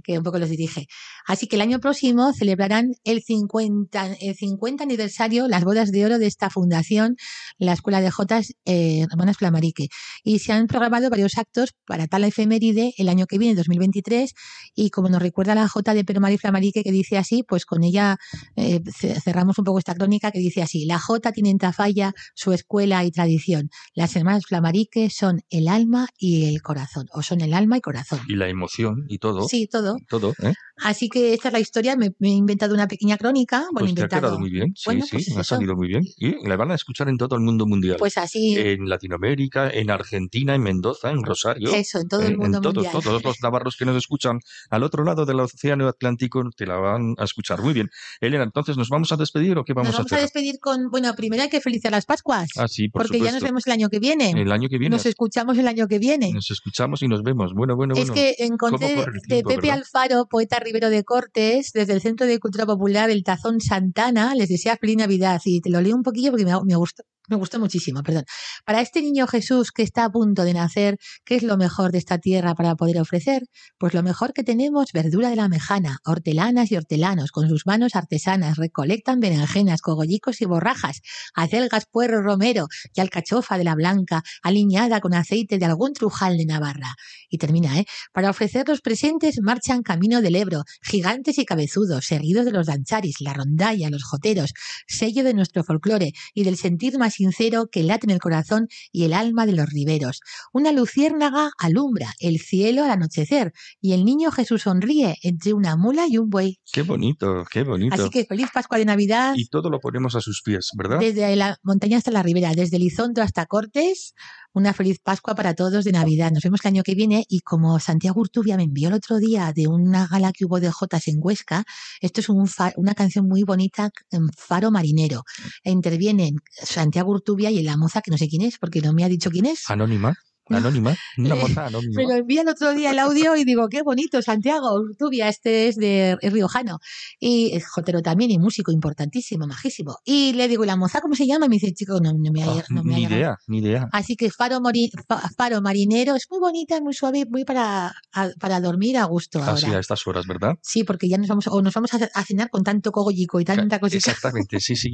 que un poco los dirige. Así que el año próximo celebrarán el 50, el 50 aniversario, las bodas de oro de esta fundación, la Escuela de Jotas eh, Hermanas Flamarique. Y se han programado varios actos para tal efeméride el año que viene, 2023, y como nos recuerda la J de Peromar y Flamarique que dice así, pues con ella eh, ce- cerramos un poco esta crónica que dice así, la J tiene en Tafalla su escuela y tradición. Las hermanas Flamarique son el alma y el corazón, o son el alma y corazón. Y la emoción y todo. Sí, todo. Todo, ¿eh? Así que esta es la historia, me, me he inventado una pequeña crónica, bueno, Pues te ha inventado. quedado muy bien. Sí, Bueno, sí, pues ha salido muy bien. Y la van a escuchar en todo el mundo mundial. Pues así, En Latinoamérica, en Argentina, en Mendoza, en Rosario. eso, en todo el mundo en todos, mundial. todos los navarros que nos escuchan al otro lado del océano Atlántico te la van a escuchar. Muy bien. Elena, entonces, ¿nos vamos a despedir o qué vamos, Nos vamos a a hacer? despedir con, bueno, primero hay que felicitar las Pascuas, Ah, sí, por porque ya nos supuesto. vemos el año que viene. El año que viene Nos escuchamos el año que viene. nos escuchamos y nos vemos. Bueno, bueno, Es bueno. que encontré ¿Cómo corre el de tiempo, Pepe verdad? Alfaro, poeta Rivero de Cortes, desde el Centro de Cultura Popular El Tazón Santana, les desea feliz Navidad. Y te lo leo un poquillo porque me, me gustó. Me gustó muchísimo, perdón. Para este niño Jesús que está a punto de nacer, ¿qué es lo mejor de esta tierra para poder ofrecer? Pues lo mejor que tenemos, verdura de la mejana, hortelanas y hortelanos, con sus manos artesanas, recolectan berenjenas, cogollicos y borrajas, acelgas, puerro, romero y alcachofa de la blanca, aliñada con aceite de algún trujal de Navarra. Y termina, ¿eh? Para ofrecer los presentes marchan camino del Ebro, gigantes y cabezudos, seguidos de los dancharis, la rondalla, los joteros, sello de nuestro folclore y del sentir más sincero que late en el corazón y el alma de los riberos. Una luciérnaga alumbra el cielo al anochecer y el niño Jesús sonríe entre una mula y un buey. Qué bonito, qué bonito. Así que feliz Pascua de Navidad. Y todo lo ponemos a sus pies, ¿verdad? Desde la montaña hasta la ribera, desde Lizondo hasta Cortes, una feliz Pascua para todos de Navidad. Nos vemos el año que viene y como Santiago Urtubia me envió el otro día de una gala que hubo de Jotas en Huesca, esto es un una canción muy bonita en Faro Marinero. E intervienen Santiago Urtubia y la moza que no sé quién es, porque no me ha dicho quién es. Anónima. Anónima, una moza anónima. Me lo envía el otro día el audio y digo, qué bonito, Santiago Urtubia, este es de es riojano. Y es jotero también y músico importantísimo, majísimo. Y le digo, ¿y la moza cómo se llama? Y me dice, chico, no, no me ha, Ah, no me ha ni llegado". idea, ni idea. Así que Faro, Mori- Faro Marinero es muy bonita, muy suave, muy para, a- para dormir a gusto Así ahora. a estas horas, ¿verdad? Sí, porque ya nos vamos, o nos vamos a, a cenar con tanto cogollico y tanta cosita. Exactamente, sí, sí.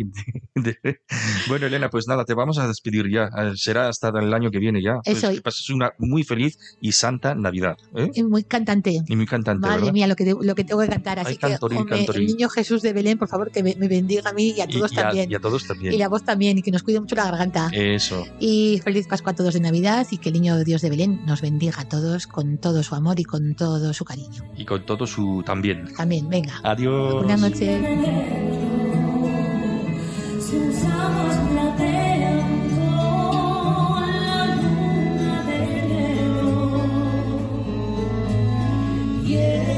Bueno, Elena, pues nada, te vamos a despedir ya. Eh, Será hasta el año que viene ya. Pues Eso. Que pases una muy feliz y santa Navidad. ¿eh? Es muy cantante. Y muy cantante, Madre ¿verdad? mía, lo que, te- lo que tengo que cantar. Así Ay, que, cantorín, hombre, cantorín. el niño Jesús de Belén, por favor, que me, me bendiga a mí y a Y- todos y, a, también. y a todos también. Y la voz también, y que nos cuide mucho la garganta. Eso. Y feliz Pascua a todos de Navidad y que el niño Dios de Belén nos bendiga a todos con todo su amor y con todo su cariño. Y con todo su también. También, venga. Adiós. Buenas noches. Y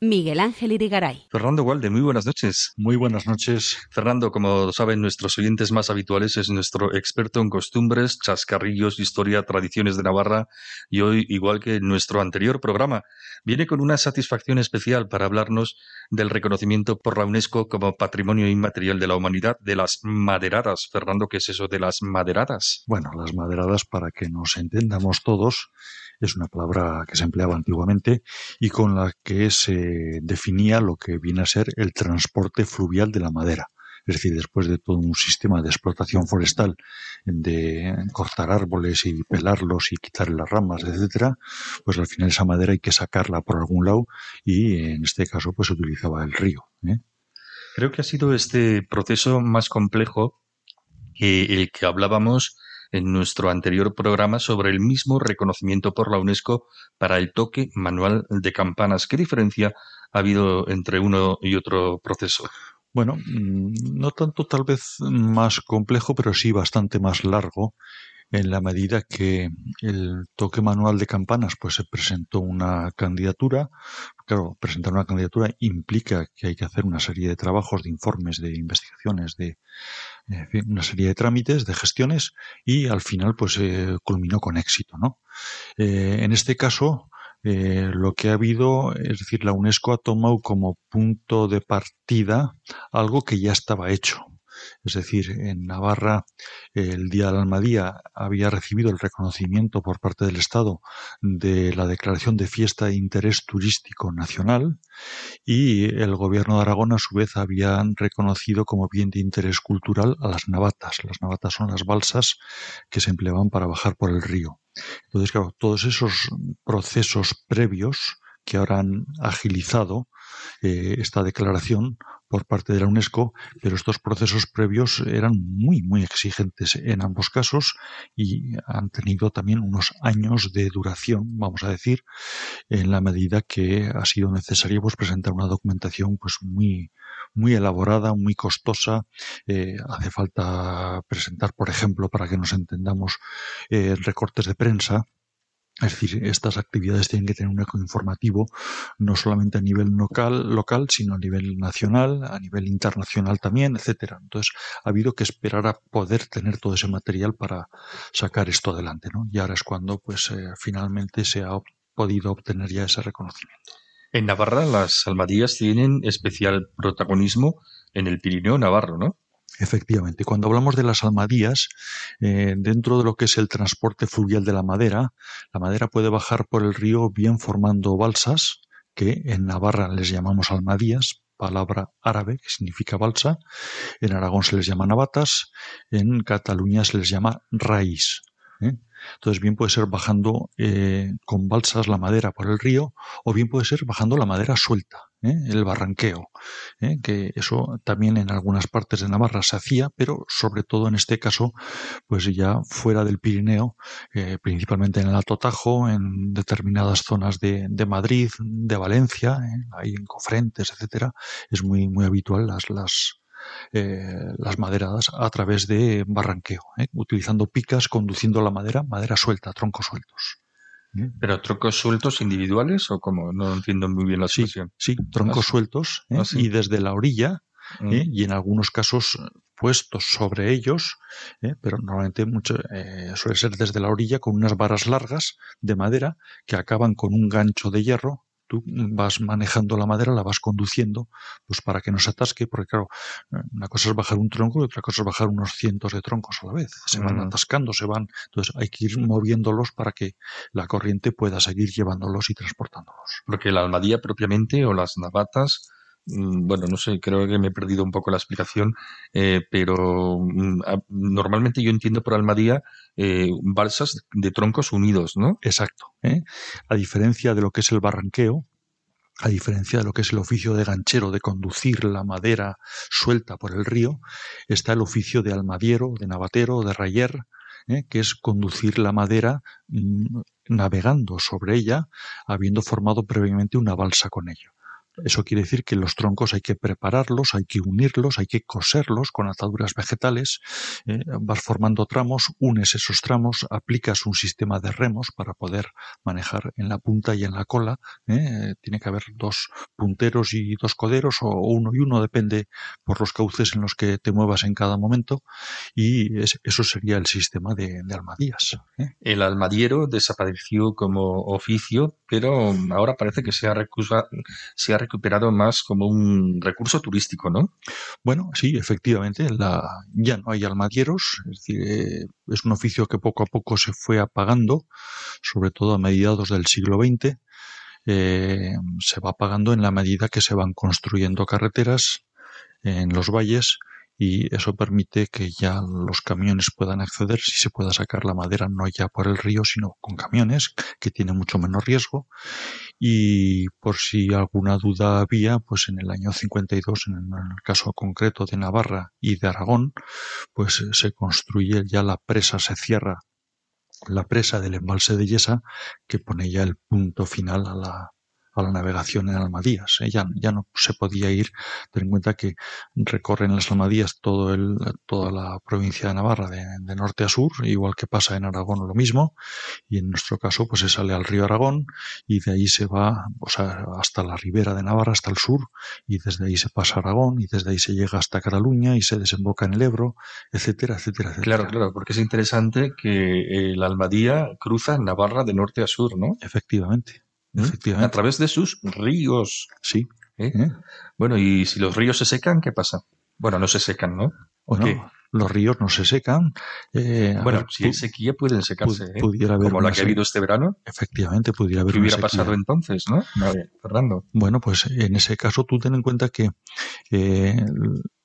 Miguel Ángel Irigaray. Fernando Walde, muy buenas noches. Muy buenas noches. Fernando, como saben nuestros oyentes más habituales, es nuestro experto en costumbres, chascarrillos, historia, tradiciones de Navarra y hoy, igual que en nuestro anterior programa, viene con una satisfacción especial para hablarnos del reconocimiento por la UNESCO como Patrimonio Inmaterial de la Humanidad de las maderadas. Fernando, ¿qué es eso de las maderadas? Bueno, las maderadas, para que nos entendamos todos, es una palabra que se empleaba antiguamente y con la que se definía lo que viene a ser el transporte fluvial de la madera. Es decir, después de todo un sistema de explotación forestal, de cortar árboles y pelarlos y quitar las ramas, etcétera, pues al final esa madera hay que sacarla por algún lado y en este caso pues se utilizaba el río. ¿eh? Creo que ha sido este proceso más complejo que el que hablábamos en nuestro anterior programa sobre el mismo reconocimiento por la UNESCO para el toque manual de campanas. ¿Qué diferencia ha habido entre uno y otro proceso? Bueno, mm, no tanto tal vez más complejo, pero sí bastante más largo en la medida que el toque manual de campanas pues se presentó una candidatura. Claro, presentar una candidatura implica que hay que hacer una serie de trabajos, de informes, de investigaciones, de una serie de trámites, de gestiones y al final pues eh, culminó con éxito, ¿no? Eh, en este caso, eh, lo que ha habido, es decir, la UNESCO ha tomado como punto de partida algo que ya estaba hecho. Es decir, en Navarra el Día de la Almadía había recibido el reconocimiento por parte del Estado de la declaración de fiesta de interés turístico nacional y el gobierno de Aragón a su vez había reconocido como bien de interés cultural a las navatas. Las navatas son las balsas que se empleaban para bajar por el río. Entonces, claro, todos esos procesos previos que ahora han agilizado eh, esta declaración por parte de la UNESCO, pero estos procesos previos eran muy, muy exigentes en ambos casos y han tenido también unos años de duración, vamos a decir, en la medida que ha sido necesario pues, presentar una documentación pues muy, muy elaborada, muy costosa. Eh, hace falta presentar, por ejemplo, para que nos entendamos, eh, recortes de prensa es decir, estas actividades tienen que tener un eco informativo no solamente a nivel local, local, sino a nivel nacional, a nivel internacional también, etcétera. Entonces, ha habido que esperar a poder tener todo ese material para sacar esto adelante, ¿no? Y ahora es cuando, pues, eh, finalmente se ha podido obtener ya ese reconocimiento. En Navarra las almadías tienen especial protagonismo en el Pirineo Navarro, ¿no? Efectivamente, cuando hablamos de las almadías, eh, dentro de lo que es el transporte fluvial de la madera, la madera puede bajar por el río bien formando balsas, que en Navarra les llamamos almadías, palabra árabe que significa balsa, en Aragón se les llama navatas, en Cataluña se les llama raíz. ¿eh? Entonces, bien puede ser bajando eh, con balsas la madera por el río, o bien puede ser bajando la madera suelta, ¿eh? el barranqueo, ¿eh? que eso también en algunas partes de Navarra se hacía, pero sobre todo en este caso, pues ya fuera del Pirineo, principalmente en el Alto Tajo, en determinadas zonas de, de Madrid, de Valencia, ahí en Cofrentes, etcétera, es muy, muy habitual las, las, eh, las maderadas a través de barranqueo, ¿eh? utilizando picas, conduciendo la madera, madera suelta, troncos sueltos. ¿eh? ¿Pero troncos sueltos individuales o como? No entiendo muy bien la situación. Sí, troncos sueltos Ah, y desde la orilla Mm. y en algunos casos puestos sobre ellos, pero normalmente mucho, eh, suele ser desde la orilla con unas varas largas de madera que acaban con un gancho de hierro tú vas manejando la madera, la vas conduciendo, pues para que no se atasque, porque claro, una cosa es bajar un tronco y otra cosa es bajar unos cientos de troncos a la vez. Se van atascando, se van, entonces hay que ir moviéndolos para que la corriente pueda seguir llevándolos y transportándolos. Porque la almadía propiamente o las navatas, bueno, no sé, creo que me he perdido un poco la explicación, eh, pero mm, normalmente yo entiendo por almadía eh, balsas de troncos unidos, ¿no? Exacto. ¿eh? A diferencia de lo que es el barranqueo, a diferencia de lo que es el oficio de ganchero, de conducir la madera suelta por el río, está el oficio de almadiero, de navatero, de rayer, que es conducir la madera mm, navegando sobre ella, habiendo formado previamente una balsa con ello. Eso quiere decir que los troncos hay que prepararlos, hay que unirlos, hay que coserlos con ataduras vegetales, eh, vas formando tramos, unes esos tramos, aplicas un sistema de remos para poder manejar en la punta y en la cola. eh, Tiene que haber dos punteros y dos coderos, o uno y uno, depende por los cauces en los que te muevas en cada momento, y es- eso sería el sistema de, almadías. ¿eh? El almadiero desapareció como oficio, pero ahora parece que se ha, recusa- se ha recuperado más como un recurso turístico, ¿no? Bueno, sí, efectivamente, la, ya no hay almadieros, es decir, eh, es un oficio que poco a poco se fue apagando, sobre todo a mediados del siglo XX, eh, se va apagando en la medida que se van construyendo carreteras en los valles y eso permite que ya los camiones puedan acceder, si se pueda sacar la madera no ya por el río, sino con camiones, que tiene mucho menos riesgo. Y por si alguna duda había, pues en el año 52, en el caso concreto de Navarra y de Aragón, pues eh, se construye ya la presa, se cierra la presa del embalse de Yesa, que pone ya el punto final a la, a la navegación en Almadías. ¿eh? Ya, ya no se podía ir, ten en cuenta que recorren las Almadías todo el, toda la provincia de Navarra, de, de norte a sur, igual que pasa en Aragón lo mismo, y en nuestro caso pues se sale al río Aragón y de ahí se va o sea, hasta la ribera de Navarra, hasta el sur, y desde ahí se pasa a Aragón, y desde ahí se llega hasta Cataluña y se desemboca en el Ebro, etcétera, etcétera, etcétera. Claro, claro, porque es interesante que el almadía cruza Navarra de norte a sur, ¿no? Efectivamente. ¿Mm? Efectivamente. A través de sus ríos. Sí. ¿eh? ¿eh? Bueno, y si los ríos se secan, ¿qué pasa? Bueno, no se secan, ¿no? ¿O Bueno, qué? los ríos no se secan. eh, Bueno, ver, si hay sequía pueden secarse, pu- ¿eh? pudiera haber Como la que ha habido este verano. Efectivamente, pudiera haber ¿Qué hubiera sequía. pasado entonces, no? Fernando. Bueno, pues en ese caso tú ten en cuenta que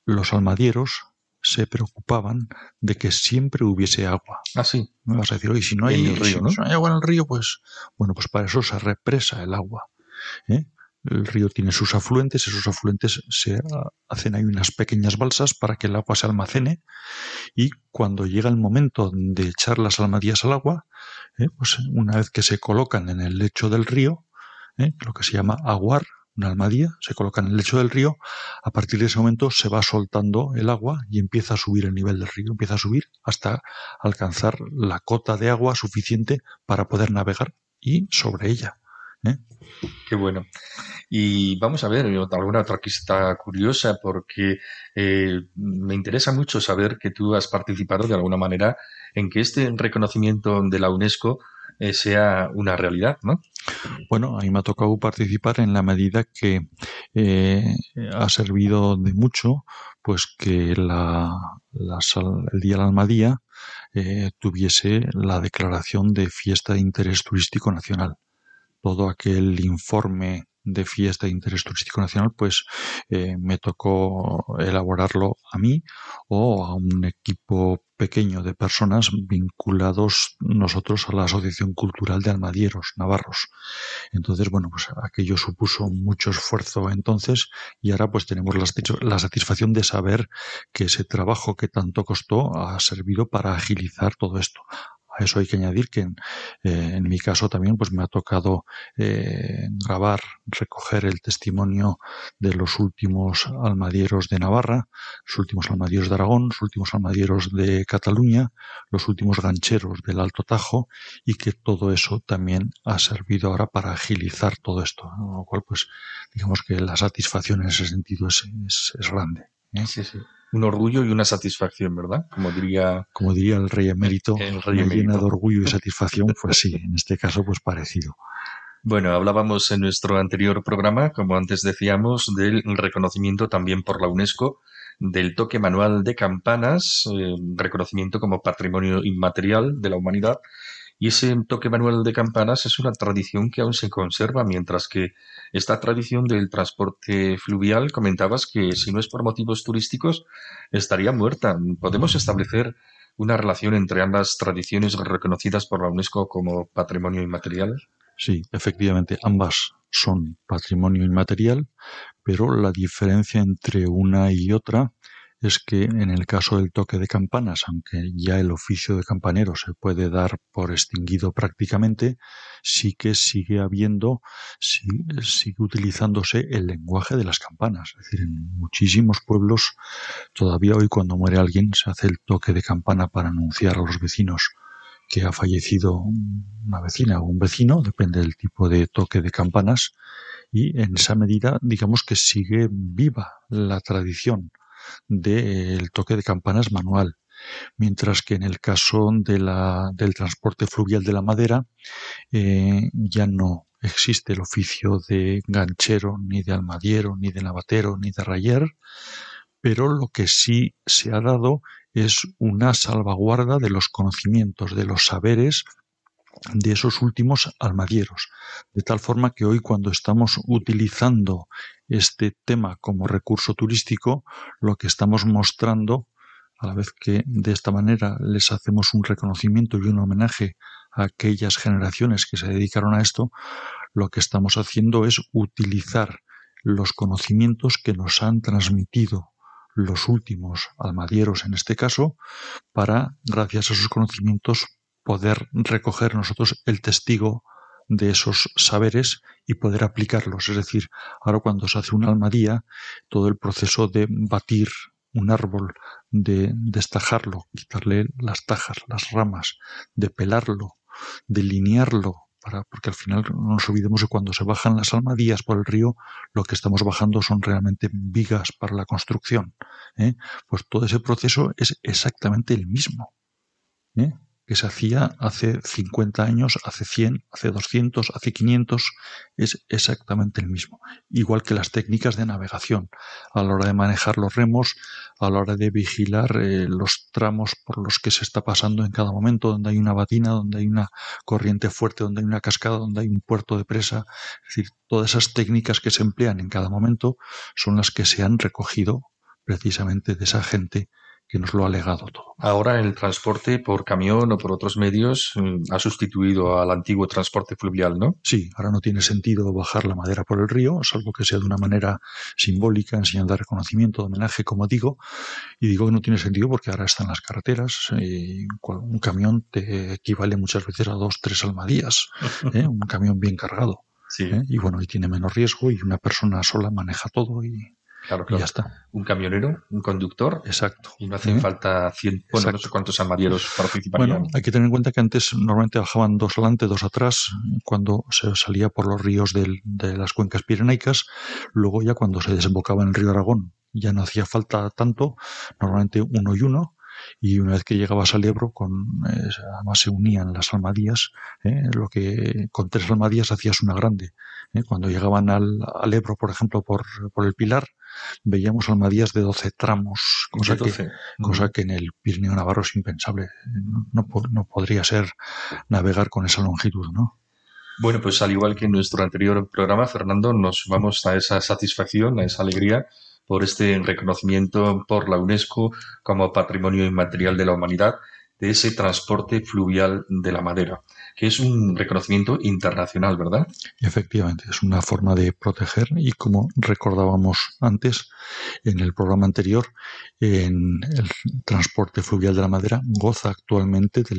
los almadieros se preocupaban de que siempre hubiese agua. Ah, sí. Me vas a decir, oye, si no hay, el río, si ¿no? no hay agua en el río, pues bueno, pues para eso se represa el agua. ¿eh? El río tiene sus afluentes, esos afluentes se ah, hacen ahí unas pequeñas balsas para que el agua se almacene y cuando llega el momento de echar las almadías al agua, ¿eh? pues una vez que se colocan en el lecho del río, ¿eh? lo que se llama aguar, una almadía, se coloca en el lecho del río, a partir de ese momento se va soltando el agua y empieza a subir el nivel del río, empieza a subir hasta alcanzar la cota de agua suficiente para poder navegar y sobre ella. ¿eh? Qué bueno. Y vamos a ver alguna otra está curiosa porque eh, me interesa mucho saber que tú has participado de alguna manera en que este reconocimiento de la UNESCO eh, sea una realidad, ¿no? Bueno, a mí me ha tocado participar en la medida que eh, ha servido de mucho, pues que la, la el Día de la Almadía eh, tuviese la declaración de fiesta de interés turístico nacional. Todo aquel informe de fiesta de interés turístico nacional, pues eh, me tocó elaborarlo a mí o a un equipo pequeño de personas vinculados nosotros a la Asociación Cultural de Almadieros Navarros. Entonces, bueno, pues aquello supuso mucho esfuerzo entonces y ahora pues tenemos la, satis- la satisfacción de saber que ese trabajo que tanto costó ha servido para agilizar todo esto. A eso hay que añadir que en, eh, en mi caso también pues me ha tocado eh, grabar, recoger el testimonio de los últimos almadieros de Navarra, los últimos almadieros de Aragón, los últimos almadieros de Cataluña, los últimos gancheros del Alto Tajo y que todo eso también ha servido ahora para agilizar todo esto, lo cual pues digamos que la satisfacción en ese sentido es, es, es grande. ¿eh? Sí, sí. Un orgullo y una satisfacción, ¿verdad? Como diría Como diría el rey emérito, el rey llena emérito. de orgullo y satisfacción, pues sí, en este caso pues parecido. Bueno, hablábamos en nuestro anterior programa, como antes decíamos, del reconocimiento también por la UNESCO del toque manual de campanas, eh, reconocimiento como patrimonio inmaterial de la humanidad. Y ese toque manual de campanas es una tradición que aún se conserva, mientras que esta tradición del transporte fluvial, comentabas que si no es por motivos turísticos, estaría muerta. ¿Podemos establecer una relación entre ambas tradiciones reconocidas por la UNESCO como patrimonio inmaterial? Sí, efectivamente, ambas son patrimonio inmaterial, pero la diferencia entre una y otra es que en el caso del toque de campanas, aunque ya el oficio de campanero se puede dar por extinguido prácticamente, sí que sigue habiendo, sigue utilizándose el lenguaje de las campanas. Es decir, en muchísimos pueblos todavía hoy cuando muere alguien se hace el toque de campana para anunciar a los vecinos que ha fallecido una vecina o un vecino, depende del tipo de toque de campanas, y en esa medida, digamos que sigue viva la tradición del toque de campanas manual. Mientras que en el caso del transporte fluvial de la madera, eh, ya no existe el oficio de ganchero, ni de almadiero, ni de navatero, ni de rayer, pero lo que sí se ha dado es una salvaguarda de los conocimientos, de los saberes de esos últimos almadieros. De tal forma que hoy cuando estamos utilizando este tema como recurso turístico, lo que estamos mostrando, a la vez que de esta manera les hacemos un reconocimiento y un homenaje a aquellas generaciones que se dedicaron a esto, lo que estamos haciendo es utilizar los conocimientos que nos han transmitido los últimos almadieros en este caso, para, gracias a esos conocimientos, poder recoger nosotros el testigo de esos saberes y poder aplicarlos. Es decir, ahora cuando se hace una almadía, todo el proceso de batir un árbol, de destajarlo, quitarle las tajas, las ramas, de pelarlo, de linearlo, para, porque al final no nos olvidemos que cuando se bajan las almadías por el río, lo que estamos bajando son realmente vigas para la construcción. ¿eh? Pues todo ese proceso es exactamente el mismo. ¿eh? Que se hacía hace 50 años, hace 100, hace 200, hace 500, es exactamente el mismo. Igual que las técnicas de navegación, a la hora de manejar los remos, a la hora de vigilar eh, los tramos por los que se está pasando en cada momento, donde hay una batina, donde hay una corriente fuerte, donde hay una cascada, donde hay un puerto de presa. Es decir, todas esas técnicas que se emplean en cada momento son las que se han recogido precisamente de esa gente que nos lo ha legado todo. Ahora el transporte por camión o por otros medios mm, ha sustituido al antiguo transporte fluvial, ¿no? Sí, ahora no tiene sentido bajar la madera por el río, salvo que sea de una manera simbólica, en señal de reconocimiento, de homenaje, como digo. Y digo que no tiene sentido porque ahora están las carreteras. Y un camión te equivale muchas veces a dos, tres almadías. ¿eh? Un camión bien cargado. Sí. ¿eh? Y bueno, y tiene menos riesgo y una persona sola maneja todo y, Claro, y claro. ya está. Un camionero, un conductor, Exacto. y no hacen falta 100, bueno, no sé cuántos armadieros participarían. Bueno, hay que tener en cuenta que antes normalmente bajaban dos adelante, dos atrás, cuando se salía por los ríos del- de las cuencas pirenaicas. Luego ya cuando se desembocaba en el río Aragón ya no hacía falta tanto, normalmente uno y uno. y una vez que llegabas al Ebro, con, eh, además se unían las almadías, ¿eh? lo que con tres almadías hacías una grande. ¿eh? Cuando llegaban al, al, Ebro, por ejemplo, por, por el Pilar, veíamos almadías de 12 tramos, cosa, 12. Que, cosa que en el Pirineo Navarro es impensable. No, no, no podría ser navegar con esa longitud, ¿no? Bueno, pues al igual que en nuestro anterior programa, Fernando, nos vamos a esa satisfacción, a esa alegría por este reconocimiento por la UNESCO como Patrimonio Inmaterial de la Humanidad de ese transporte fluvial de la madera, que es un reconocimiento internacional, ¿verdad? Efectivamente, es una forma de proteger y como recordábamos antes en el programa anterior, en el transporte fluvial de la madera goza actualmente de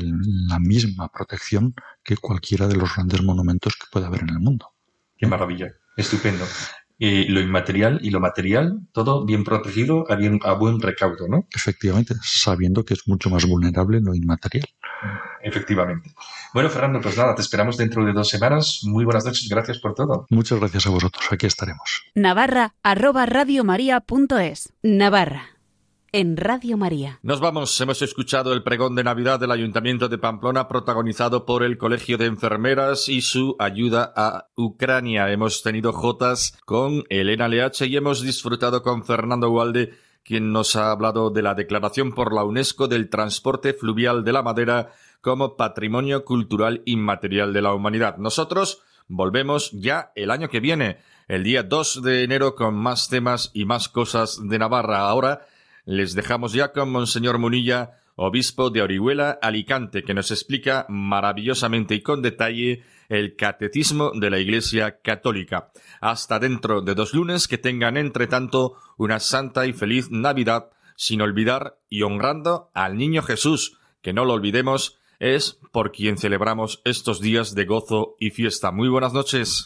la misma protección que cualquiera de los grandes monumentos que pueda haber en el mundo. Qué maravilla, estupendo eh, lo inmaterial y lo material, todo bien protegido a, bien, a buen recaudo, ¿no? Efectivamente, sabiendo que es mucho más vulnerable lo inmaterial. Efectivamente. Bueno, Fernando, pues nada, te esperamos dentro de dos semanas. Muy buenas noches, gracias por todo. Muchas gracias a vosotros, aquí estaremos. Navarra, arroba radiomaria.es. Navarra en Radio María. Nos vamos. Hemos escuchado el pregón de Navidad del Ayuntamiento de Pamplona protagonizado por el Colegio de Enfermeras y su ayuda a Ucrania. Hemos tenido jotas con Elena Leache y hemos disfrutado con Fernando Walde quien nos ha hablado de la declaración por la UNESCO del transporte fluvial de la madera como patrimonio cultural inmaterial de la humanidad. Nosotros volvemos ya el año que viene, el día 2 de enero, con más temas y más cosas de Navarra. Ahora les dejamos ya con Monseñor Munilla, obispo de Orihuela, Alicante, que nos explica maravillosamente y con detalle el catecismo de la Iglesia Católica. Hasta dentro de dos lunes, que tengan entre tanto una santa y feliz Navidad, sin olvidar y honrando al Niño Jesús, que no lo olvidemos, es por quien celebramos estos días de gozo y fiesta. Muy buenas noches.